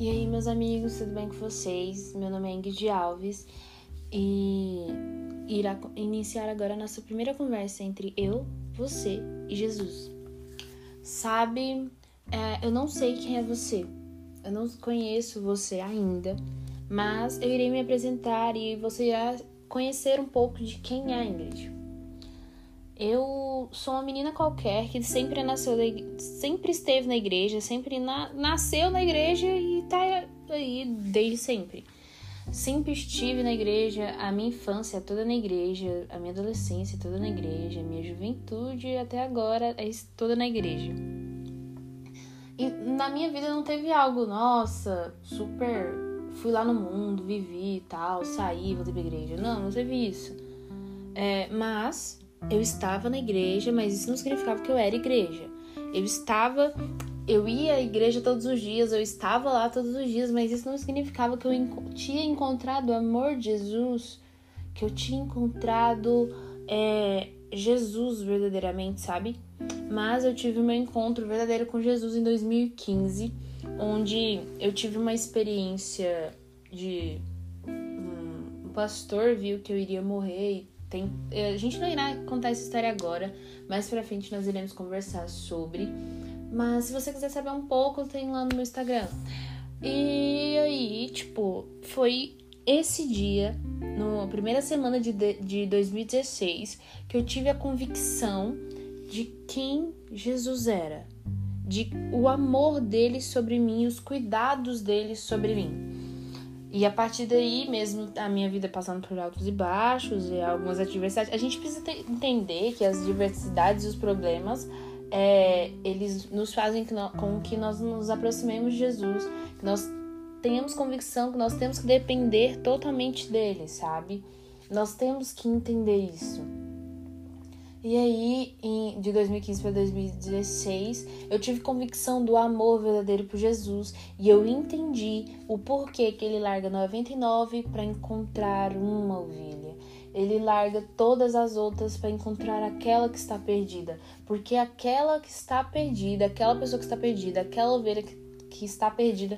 E aí, meus amigos, tudo bem com vocês? Meu nome é Ingrid Alves e irá iniciar agora a nossa primeira conversa entre eu, você e Jesus. Sabe, é, eu não sei quem é você, eu não conheço você ainda, mas eu irei me apresentar e você irá conhecer um pouco de quem é a Ingrid. Eu sou uma menina qualquer que sempre nasceu, sempre esteve na igreja, sempre na, nasceu na igreja e tá aí desde sempre. Sempre estive na igreja, a minha infância toda na igreja, a minha adolescência toda na igreja, a minha juventude até agora é toda na igreja. E na minha vida não teve algo, nossa, super. Fui lá no mundo, vivi e tal, saí, voltei pra igreja. Não, não teve isso. É, mas eu estava na igreja, mas isso não significava que eu era igreja. Eu estava, eu ia à igreja todos os dias, eu estava lá todos os dias, mas isso não significava que eu tinha encontrado o amor de Jesus, que eu tinha encontrado é, Jesus verdadeiramente, sabe? Mas eu tive meu encontro verdadeiro com Jesus em 2015, onde eu tive uma experiência de um pastor viu que eu iria morrer tem, a gente não irá contar essa história agora, mais pra frente nós iremos conversar sobre. Mas se você quiser saber um pouco, tem lá no meu Instagram. E aí, tipo, foi esse dia, na primeira semana de, de 2016, que eu tive a convicção de quem Jesus era, de o amor dele sobre mim, os cuidados dele sobre mim. E a partir daí, mesmo a minha vida passando por altos e baixos e algumas adversidades, a gente precisa entender que as diversidades e os problemas é, eles nos fazem com que nós nos aproximemos de Jesus, que nós tenhamos convicção que nós temos que depender totalmente dele, sabe? Nós temos que entender isso. E aí, em, de 2015 para 2016, eu tive convicção do amor verdadeiro por Jesus e eu entendi o porquê que ele larga 99 para encontrar uma ovelha. Ele larga todas as outras para encontrar aquela que está perdida, porque aquela que está perdida, aquela pessoa que está perdida, aquela ovelha que, que está perdida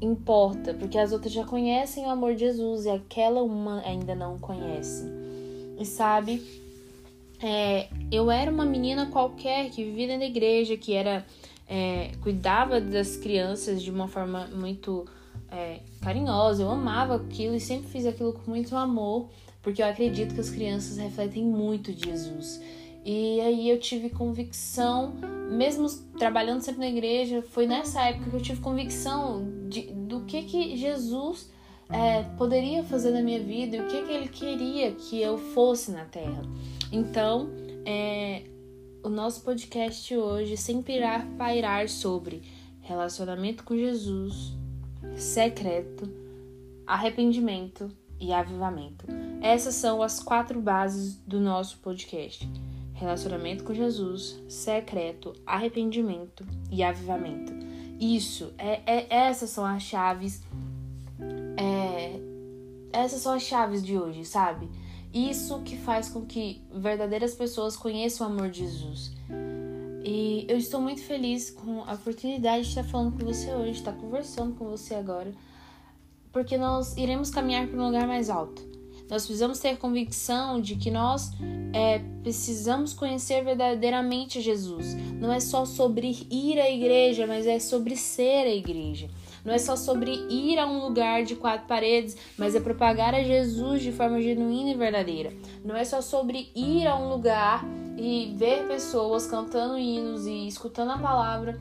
importa, porque as outras já conhecem o amor de Jesus e aquela uma ainda não conhece. E sabe, é, eu era uma menina qualquer que vivia da igreja, que era é, cuidava das crianças de uma forma muito é, carinhosa. Eu amava aquilo e sempre fiz aquilo com muito amor, porque eu acredito que as crianças refletem muito de Jesus. E aí eu tive convicção, mesmo trabalhando sempre na igreja, foi nessa época que eu tive convicção de, do que que Jesus é, poderia fazer na minha vida e o que que ele queria que eu fosse na Terra. Então, é, o nosso podcast hoje sempre irá pairar sobre relacionamento com Jesus, secreto, arrependimento e avivamento. Essas são as quatro bases do nosso podcast: relacionamento com Jesus, secreto, arrependimento e avivamento. Isso, é, é essas são as chaves. É, essas são as chaves de hoje, sabe? Isso que faz com que verdadeiras pessoas conheçam o amor de Jesus. E eu estou muito feliz com a oportunidade de estar falando com você hoje, estar conversando com você agora, porque nós iremos caminhar para um lugar mais alto. Nós precisamos ter convicção de que nós é, precisamos conhecer verdadeiramente Jesus. Não é só sobre ir à igreja, mas é sobre ser a igreja. Não é só sobre ir a um lugar de quatro paredes, mas é propagar a Jesus de forma genuína e verdadeira. Não é só sobre ir a um lugar e ver pessoas cantando hinos e escutando a palavra,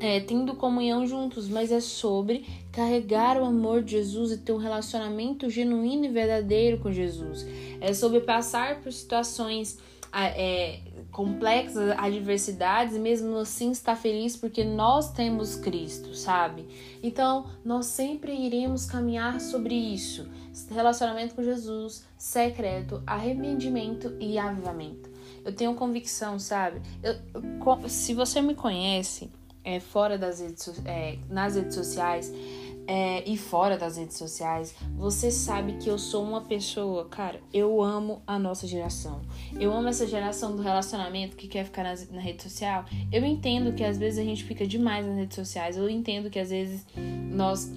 é, tendo comunhão juntos, mas é sobre carregar o amor de Jesus e ter um relacionamento genuíno e verdadeiro com Jesus. É sobre passar por situações é, complexas, adversidades, mesmo assim estar feliz porque nós temos Cristo, sabe? Então, nós sempre iremos caminhar sobre isso: relacionamento com Jesus, secreto, arrependimento e avivamento. Eu tenho convicção, sabe? Eu, se você me conhece é, fora das redes, é, nas redes sociais, é, e fora das redes sociais, você sabe que eu sou uma pessoa, cara, eu amo a nossa geração. Eu amo essa geração do relacionamento que quer ficar nas, na rede social. Eu entendo que às vezes a gente fica demais nas redes sociais. Eu entendo que às vezes nós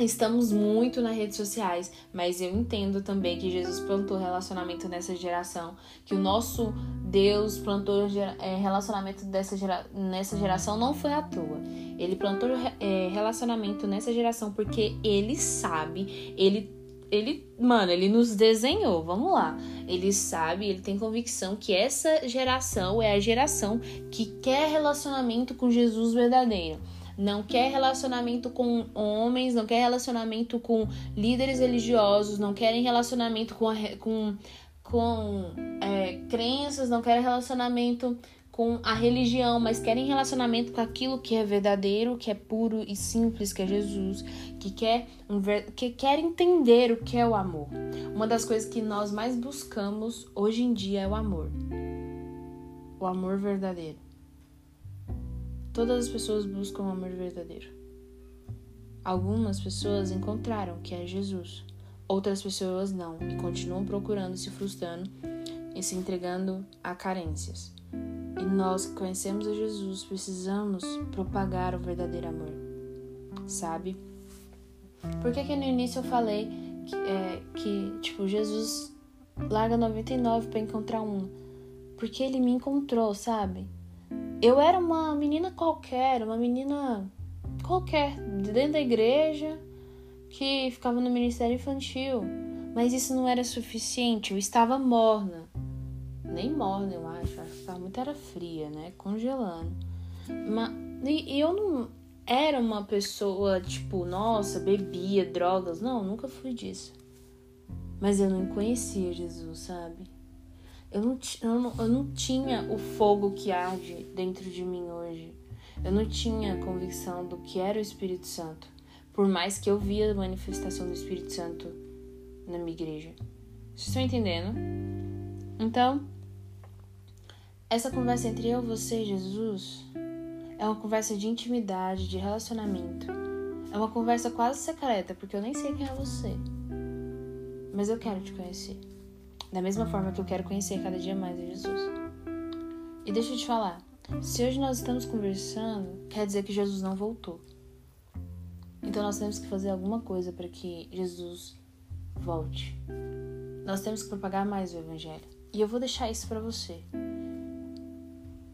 Estamos muito nas redes sociais, mas eu entendo também que Jesus plantou relacionamento nessa geração, que o nosso Deus plantou é, relacionamento dessa gera, nessa geração não foi à toa. Ele plantou é, relacionamento nessa geração porque ele sabe, ele ele, mano, ele nos desenhou, vamos lá. Ele sabe, ele tem convicção que essa geração é a geração que quer relacionamento com Jesus verdadeiro não quer relacionamento com homens, não quer relacionamento com líderes religiosos, não querem relacionamento com, com, com é, crenças, não querem relacionamento com a religião, mas querem relacionamento com aquilo que é verdadeiro, que é puro e simples, que é Jesus, que quer, que quer entender o que é o amor. Uma das coisas que nós mais buscamos hoje em dia é o amor. O amor verdadeiro. Todas as pessoas buscam o amor verdadeiro. Algumas pessoas encontraram que é Jesus, outras pessoas não e continuam procurando, se frustrando e se entregando a carências. E nós que conhecemos a Jesus precisamos propagar o verdadeiro amor, sabe? Por que, que no início eu falei que, é, que tipo, Jesus larga 99 para encontrar um? Porque ele me encontrou, sabe? Eu era uma menina qualquer, uma menina qualquer, dentro da igreja, que ficava no ministério infantil. Mas isso não era suficiente, eu estava morna. Nem morna, eu acho. Que estava muito era fria, né? Congelando. Mas, e eu não era uma pessoa, tipo, nossa, bebia drogas. Não, nunca fui disso. Mas eu não conhecia Jesus, sabe? Eu não, eu, não, eu não tinha o fogo que arde dentro de mim hoje. Eu não tinha convicção do que era o Espírito Santo. Por mais que eu via a manifestação do Espírito Santo na minha igreja. Vocês estão entendendo? Então, essa conversa entre eu, você e Jesus é uma conversa de intimidade, de relacionamento. É uma conversa quase secreta, porque eu nem sei quem é você. Mas eu quero te conhecer. Da mesma forma que eu quero conhecer cada dia mais a Jesus. E deixa eu te falar, se hoje nós estamos conversando, quer dizer que Jesus não voltou. Então nós temos que fazer alguma coisa para que Jesus volte. Nós temos que propagar mais o evangelho. E eu vou deixar isso para você.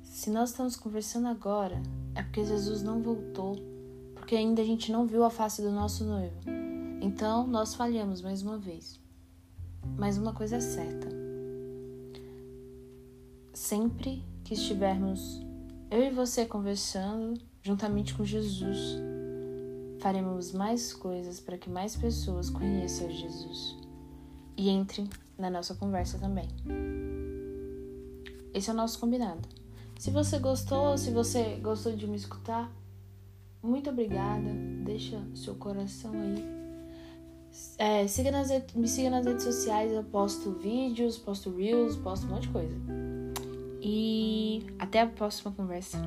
Se nós estamos conversando agora, é porque Jesus não voltou, porque ainda a gente não viu a face do nosso noivo. Então nós falhamos mais uma vez. Mas uma coisa é certa: sempre que estivermos eu e você conversando juntamente com Jesus, faremos mais coisas para que mais pessoas conheçam Jesus e entrem na nossa conversa também. Esse é o nosso combinado. Se você gostou, se você gostou de me escutar, muito obrigada. Deixa seu coração aí é, siga nas, me siga nas redes sociais, eu posto vídeos, posto reels, posto um monte de coisa. E até a próxima conversa.